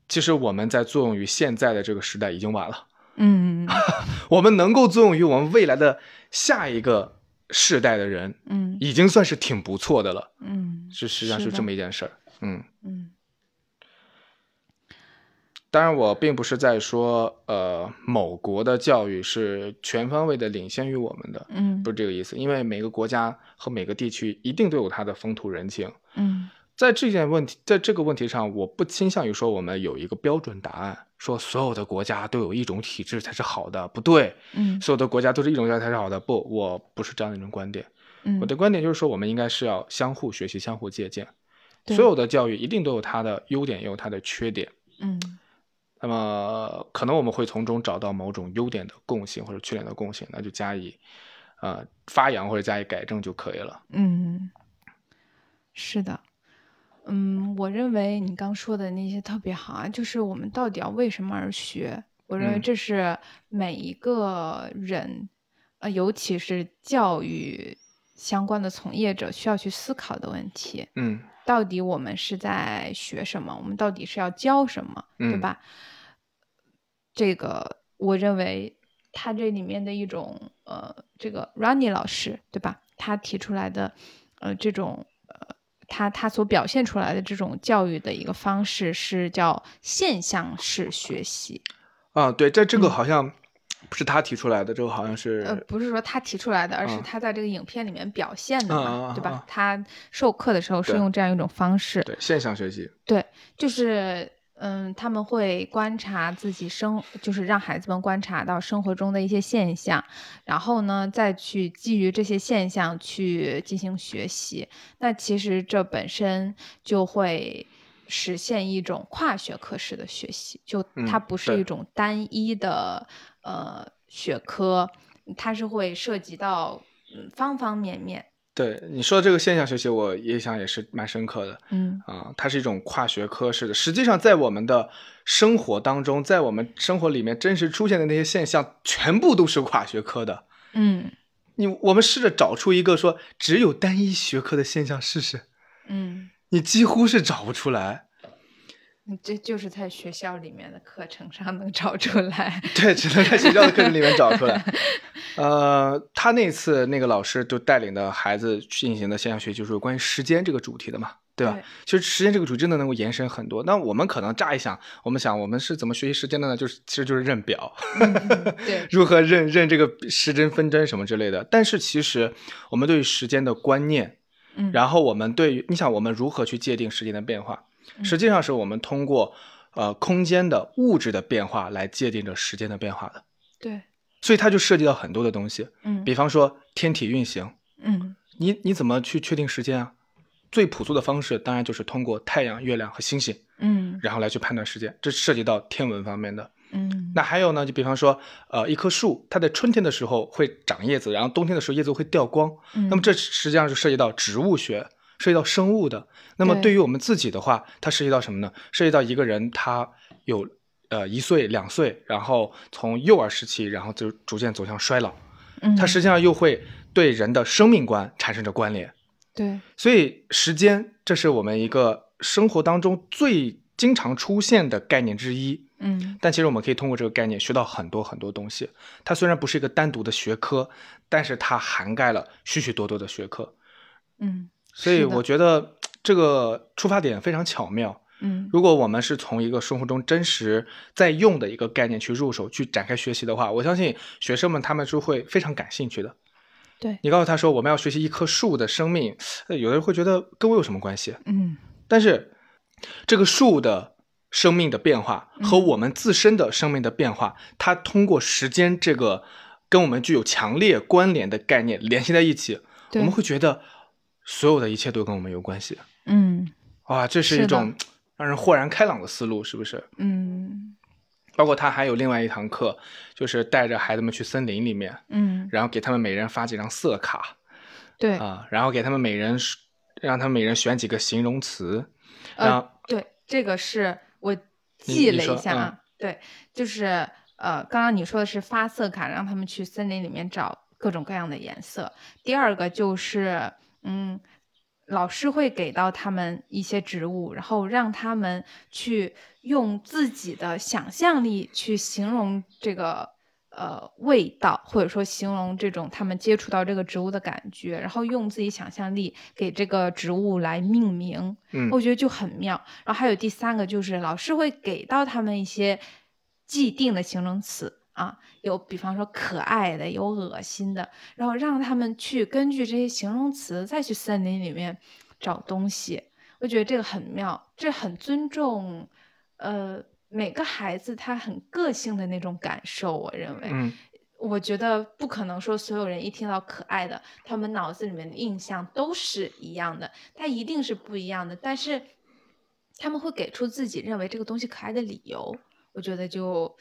其实我们在作用于现在的这个时代已经晚了。嗯 [laughs] 我们能够作用于我们未来的下一个世代的人，嗯已经算是挺不错的了。嗯是实际上是这么一件事儿。嗯，嗯当然，我并不是在说，呃，某国的教育是全方位的领先于我们的，嗯不是这个意思。因为每个国家和每个地区一定都有它的风土人情。嗯在这件问题，在这个问题上，我不倾向于说我们有一个标准答案，说所有的国家都有一种体制才是好的，不对，嗯所有的国家都是一种教育才是好的，不，我不是这样的一种观点。嗯，我的观点就是说，我们应该是要相互学习、相互借鉴。对所有的教育一定都有它的优点，也有它的缺点。嗯那么，可能我们会从中找到某种优点的共性或者缺点的共性，那就加以呃发扬或者加以改正就可以了。嗯，是的。嗯，我认为你刚说的那些特别好啊，就是我们到底要为什么而学？我认为嗯这是每一个人，呃，尤其是教育相关的从业者需要去思考的问题。嗯到底我们是在学什么？我们到底是要教什么，对嗯吧？这个我认为他这里面的一种呃，这个 Rani 老师对吧？他提出来的呃这种呃，他他所表现出来的这种教育的一个方式是叫现象式学习。啊，对，在这个嗯好像不是他提出来的，这个好像是呃，不是说他提出来的，而是嗯他在这个影片里面表现的嘛，对吧？他授课的时候是用这样一种方式。对现象学习。对，就是嗯，他们会观察自己生，就是让孩子们观察到生活中的一些现象，然后呢，再去基于这些现象去进行学习。那其实这本身就会实现一种跨学科式的学习，就它不是一种单一的呃学科，它是会涉及到嗯方方面面。对你说的这个现象学习，我印象也是蛮深刻的嗯啊，它是一种跨学科式的。实际上，在我们的生活当中，在我们生活里面真实出现的那些现象，全部都是跨学科的。嗯你我们试着找出一个说只有单一学科的现象试试，嗯。你几乎是找不出来。嗯这就是在学校里面的课程上能找出来。[laughs] 对，只能在学校的课程里面找出来。[laughs] 呃，他那次那个老师就带领的孩子进行的现象学习，就是关于时间这个主题的嘛，对吧？对其实时间这个主题真的能够延伸很多。那我们可能乍一想，我们想我们是怎么学习时间的呢？就是其实就是认表，[laughs] 对，如何认认这个时针分针什么之类的。但是其实我们对于时间的观念，嗯，然后我们对于你想我们如何去界定时间的变化，嗯实际上是我们通过呃空间的物质的变化来界定着时间的变化的。对，所以它就涉及到很多的东西，嗯比方说天体运行，嗯你你怎么去确定时间啊？最朴素的方式当然就是通过太阳、月亮和星星，嗯然后来去判断时间，这涉及到天文方面的。嗯，那还有呢，就比方说，呃，一棵树，它在春天的时候会长叶子，然后冬天的时候叶子会掉光，嗯那么这实际上是涉及到植物学，涉及到生物的。那么对对于我们自己的话，它涉及到什么呢？涉及到一个人他有呃一岁、两岁，然后从幼儿时期，然后就逐渐走向衰老，嗯它实际上又会对人的生命观产生着关联。对，所以时间，这是我们一个生活当中最经常出现的概念之一。嗯但其实我们可以通过这个概念学到很多很多东西。它虽然不是一个单独的学科，但是它涵盖了许许多多的学科。嗯所以我觉得这个出发点非常巧妙。嗯。如果我们是从一个生活中真实在用的一个概念去入手，去展开学习的话，我相信学生们他们是会非常感兴趣的。对。你告诉他说我们要学习一棵树的生命，呃有的人会觉得跟我有什么关系？嗯。但是这个树的生命的变化和嗯我们自身的生命的变化，它通过时间这个跟我们具有强烈关联的概念联系在一起，我们会觉得所有的一切都跟我们有关系。嗯哇，这是一种让人豁然开朗的思路，是不是？嗯包括他还有另外一堂课，就是带着孩子们去森林里面，嗯，然后给他们每人发几张色卡对，啊，然后给他们每人让他们每人选几个形容词，然后呃，对，这个是我记了一下啊，对，就是呃，刚刚你说的是发色卡，让他们去森林里面找各种各样的颜色。第二个就是，嗯，老师会给到他们一些植物，然后让他们去用自己的想象力去形容这个。呃，味道或者说形容这种他们接触到这个植物的感觉，然后用自己想象力给这个植物来命名，嗯我觉得就很妙。然后还有第三个就是老师会给到他们一些既定的形容词啊，有比方说可爱的，有恶心的，然后让他们去根据这些形容词再去森林里面找东西。我觉得这个很妙，这很尊重呃每个孩子他很个性的那种感受。我认为，嗯我觉得不可能说所有人一听到可爱的，他们脑子里面的印象都是一样的，他一定是不一样的。但是他们会给出自己认为这个东西可爱的理由，我觉得就，呃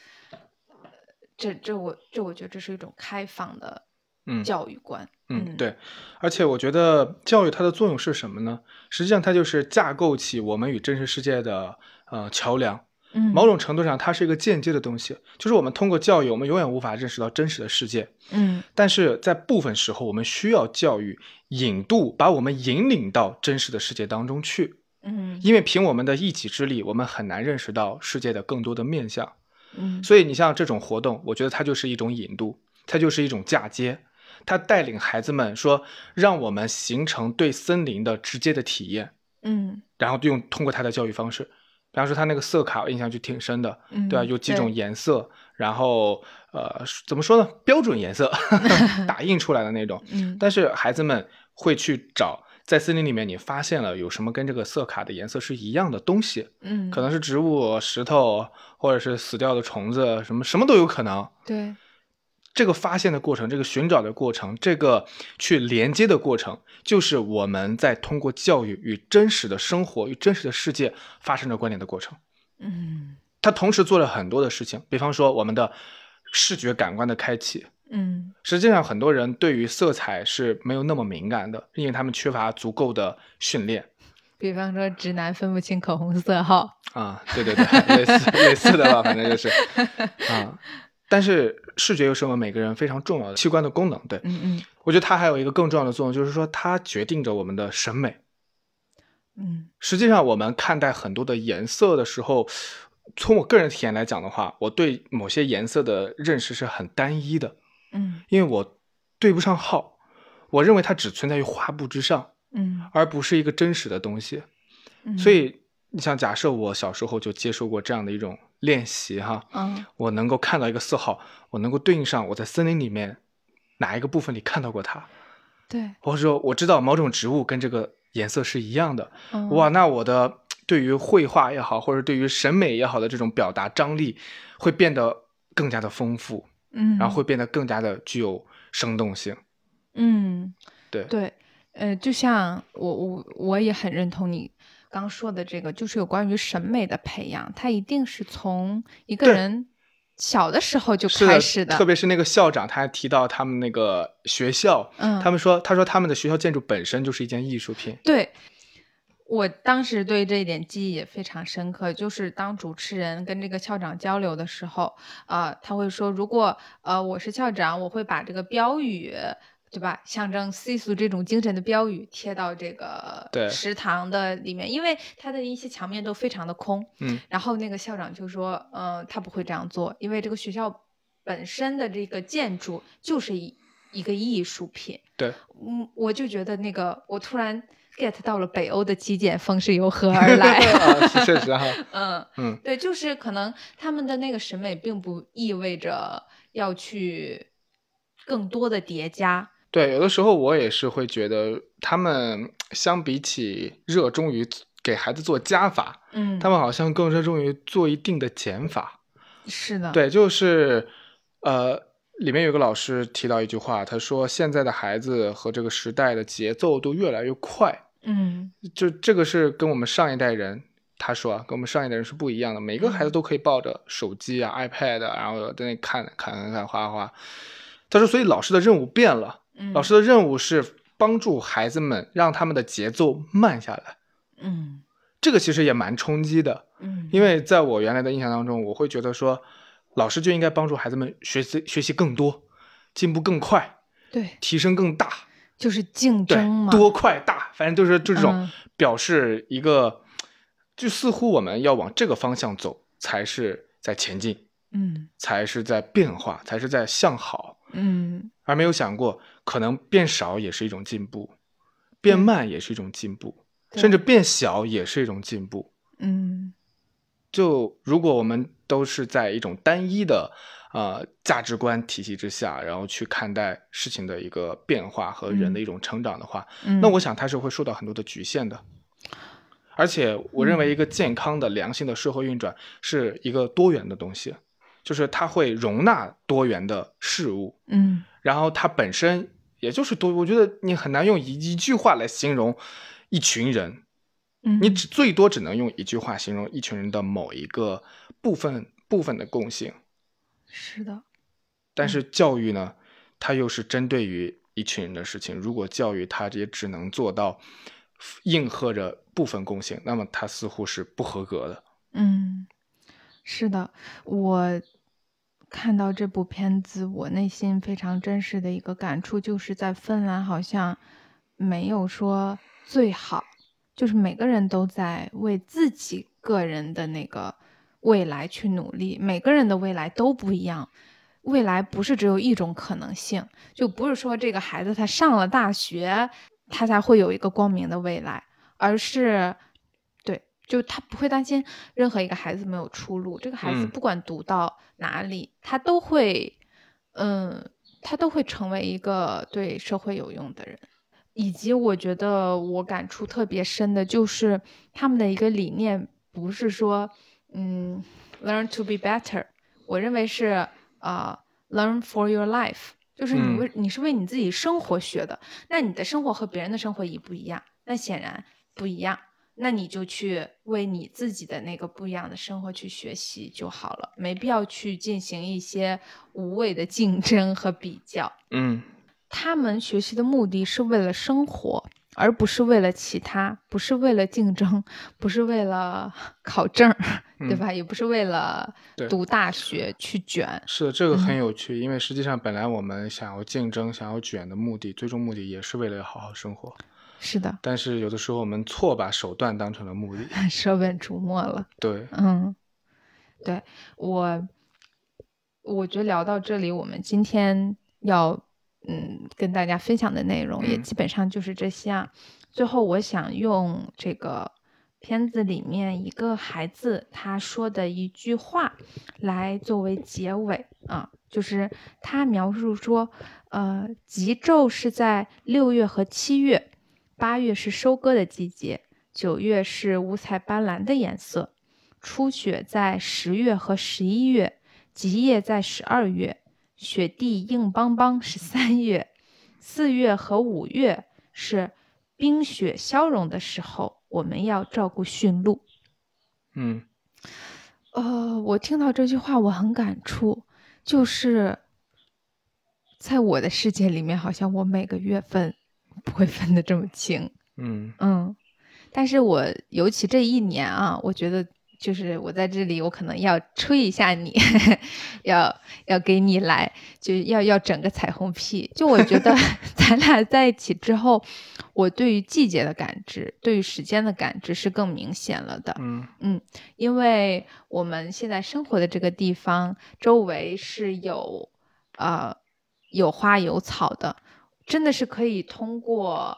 这这我这我觉得这是一种开放的嗯教育观。嗯，对，而且我觉得教育它的作用是什么呢？实际上它就是架构起我们与真实世界的呃桥梁。嗯，某种程度上，它是一个间接的东西，就是我们通过教育，我们永远无法认识到真实的世界。嗯但是在部分时候，我们需要教育引渡，把我们引领到真实的世界当中去。嗯因为凭我们的一己之力，我们很难认识到世界的更多的面相。嗯所以你像这种活动，我觉得它就是一种引渡，它就是一种嫁接，它带领孩子们说，让我们形成对森林的直接的体验，嗯然后用通过他的教育方式，比方说他那个色卡，我印象就挺深的，嗯，对吧？有几种颜色，然后呃，怎么说呢？标准颜色 [laughs] 打印出来的那种，嗯但是孩子们会去找。在森林里面，你发现了有什么跟这个色卡的颜色是一样的东西？嗯，可能是植物、石头，或者是死掉的虫子，什么什么都有可能。对，这个发现的过程，这个寻找的过程，这个去连接的过程，就是我们在通过教育与真实的生活、与真实的世界发生着关联的过程。嗯他同时做了很多的事情，比方说我们的视觉感官的开启。嗯实际上，很多人对于色彩是没有那么敏感的，因为他们缺乏足够的训练。比方说直男分不清口红色号。啊，对对对，类似类似的吧，反正就是 [laughs] 啊。但是视觉又是我们每个人非常重要的器官的功能。对嗯嗯我觉得它还有一个更重要的作用，就是说它决定着我们的审美。嗯实际上，我们看待很多的颜色的时候，从我个人体验来讲的话，我对某些颜色的认识是很单一的，嗯。因为我对不上号，我认为它只存在于画布之上，嗯。而不是一个真实的东西。嗯，所以，你像假设我小时候就接受过这样的一种练习哈，嗯。我能够看到一个色号，我能够对应上我在森林里面哪一个部分里看到过它，对，或者说我知道某种植物跟这个颜色是一样的，嗯。哇，那我的对于绘画也好，或者对于审美也好的这种表达张力会变得更加的丰富，嗯，然后会变得更加的具有生动性。嗯对，对，呃，就像我我我也很认同你刚说的这个，就是有关于审美的培养，它一定是从一个人小的时候就开始的，特别是那个校长，他还提到他们那个学校，嗯，他们说，他说他们的学校建筑本身就是一件艺术品。对。我当时对这一点记忆也非常深刻，就是当主持人跟这个校长交流的时候，呃，他会说，如果呃我是校长，我会把这个标语对吧？象征 C 族这种精神的标语贴到这个食堂的里面，因为它的一些墙面都非常的空。嗯，然后那个校长就说，嗯、他不会这样做，因为这个学校本身的这个建筑就是一一个艺术品。对，嗯，我就觉得那个，我突然 get [laughs] 到了北欧的极简风是由何而来。[laughs] 确实哈，[laughs] 嗯嗯，对，就是可能他们的那个审美并不意味着要去更多的叠加。对，有的时候我也是会觉得，他们相比起热衷于给孩子做加法，嗯，他们好像更热衷于做一定的减法。是的，，对，就是呃，里面有个老师提到一句话，他说现在的孩子和这个时代的节奏都越来越快，嗯就这个是跟我们上一代人。他说啊，跟我们上一代人是不一样的。每个孩子都可以抱着手机啊、iPad，啊然后在那看看看看，哗哗。他说，所以老师的任务变了。嗯，老师的任务是帮助孩子们，让他们的节奏慢下来。嗯这个其实也蛮冲击的，嗯，因为在我原来的印象当中，我会觉得说，老师就应该帮助孩子们学习学习更多，进步更快，对，提升更大，就是竞对争，嘛，多快大，反正就是就这种嗯表示一个，就似乎我们要往这个方向走，才是在前进，嗯才是在变化，才是在向好。嗯而没有想过，可能变少也是一种进步，变慢也是一种进步，甚至变小也是一种进步。嗯就如果我们都是在一种单一的呃价值观体系之下，然后去看待事情的一个变化和人的一种成长的话，嗯，那我想它是会受到很多的局限的。而且，我认为一个健康的、良性的社会运转是一个多元的东西，就是它会容纳多元的事物，嗯然后它本身也就是多，我觉得你很难用一一句话来形容一群人，嗯，你只最多只能用一句话形容一群人的某一个部分部分的共性。是的，但是教育呢，它又是针对于一群人的事情。如果教育它也只能做到应和着部分共性，那么它似乎是不合格的。嗯，是的，我看到这部片子，我内心非常真实的一个感触，就是在芬兰好像没有说最好，就是每个人都在为自己个人的那个未来去努力，每个人的未来都不一样。未来不是只有一种可能性，就不是说这个孩子他上了大学，他才会有一个光明的未来，而是对，就他不会担心任何一个孩子没有出路。这个孩子嗯不管读到哪里，他都会，嗯，他都会成为一个对社会有用的人。以及我觉得我感触特别深的就是他们的一个理念，不是说，嗯，learn to be better，我认为是呃，learn for your life，就是你嗯为、你是为你自己生活学的，那你的生活和别人的生活一不一样？那显然不一样，那你就去为你自己的那个不一样的生活去学习就好了，没必要去进行一些无谓的竞争和比较。嗯他们学习的目的是为了生活，而不是为了其他，不是为了竞争，[laughs] 不是为了考证儿，[laughs] 对嗯吧？也不是为了读大学去卷。是的，这个嗯很有趣，因为实际上本来我们想要竞争、想要卷的目的，最终目的也是为了要好好生活。是的，但是有的时候我们错把手段当成了目的。[laughs] 舍本逐末了。对，嗯，对我，我觉得聊到这里，我们今天要嗯跟大家分享的内容也嗯基本上就是这些啊。最后，我想用这个片子里面一个孩子他说的一句话来作为结尾啊，就是他描述说，呃，极昼是在六月和七月，八月是收割的季节，九月是五彩斑斓的颜色。初雪在十月和十一月，极夜在十二月，雪地硬邦邦是三月，四月和五月是冰雪消融的时候，我们要照顾驯鹿。嗯呃，我听到这句话，我很感触，就是在我的世界里面，好像我每个月份不会分得这么清。嗯嗯，但是我尤其这一年啊，我觉得就是我在这里，我可能要吹一下你，[laughs] 要要给你来，就要要整个彩虹屁。就我觉得 [laughs] 咱俩在一起之后，我对于季节的感知，对于时间的感知是更明显了的。嗯嗯，因为我们现在生活的这个地方周围是有呃有花有草的，真的是可以通过。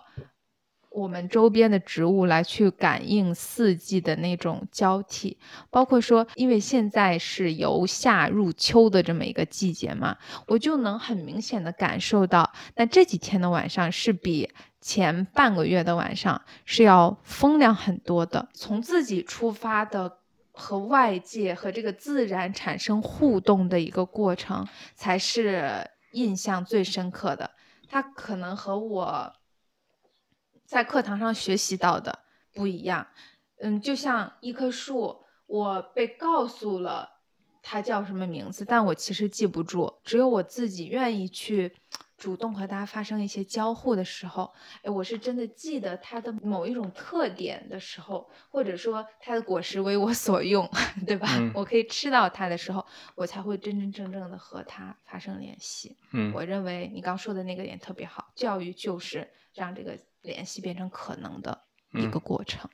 我们周边的植物来去感应四季的那种交替，包括说，因为现在是由夏入秋的这么一个季节嘛，我就能很明显的感受到，那这几天的晚上是比前半个月的晚上是要风凉很多的。从自己出发的和外界和这个自然产生互动的一个过程，才是印象最深刻的。它可能和我。在课堂上学习到的不一样，嗯，就像一棵树，我被告诉了它叫什么名字，但我其实记不住。只有我自己愿意去主动和它发生一些交互的时候，哎，我是真的记得它的某一种特点的时候，或者说它的果实为我所用，对吧？我可以吃到它的时候，我才会真真正正的和它发生联系。嗯，我认为你刚说的那个点特别好，教育就是让这个。联系变成可能的一个过程，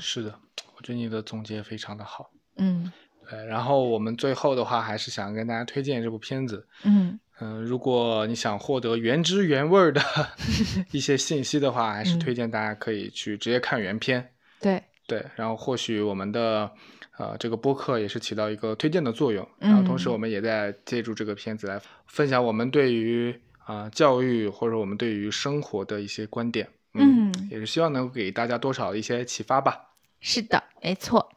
是的，我觉得你的总结非常的好，嗯，对。然后我们最后的话，还是想跟大家推荐这部片子，嗯。嗯，如果你想获得原汁原味的 [laughs] 一些信息的话，还是推荐大家可以去直接看原片，对。对。然后或许我们的呃这个播客也是起到一个推荐的作用，然后同时我们也在借助这个片子来分享我们对于啊教育或者我们对于生活的一些观点。嗯，也是希望能够给大家多少一些启发吧。是的，没错。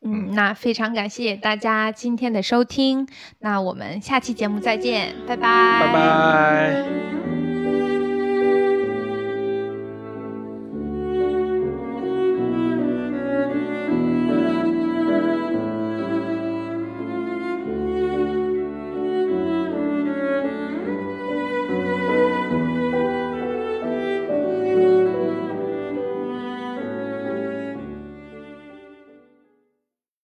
嗯，那非常感谢大家今天的收听，那我们下期节目再见，拜拜，拜拜。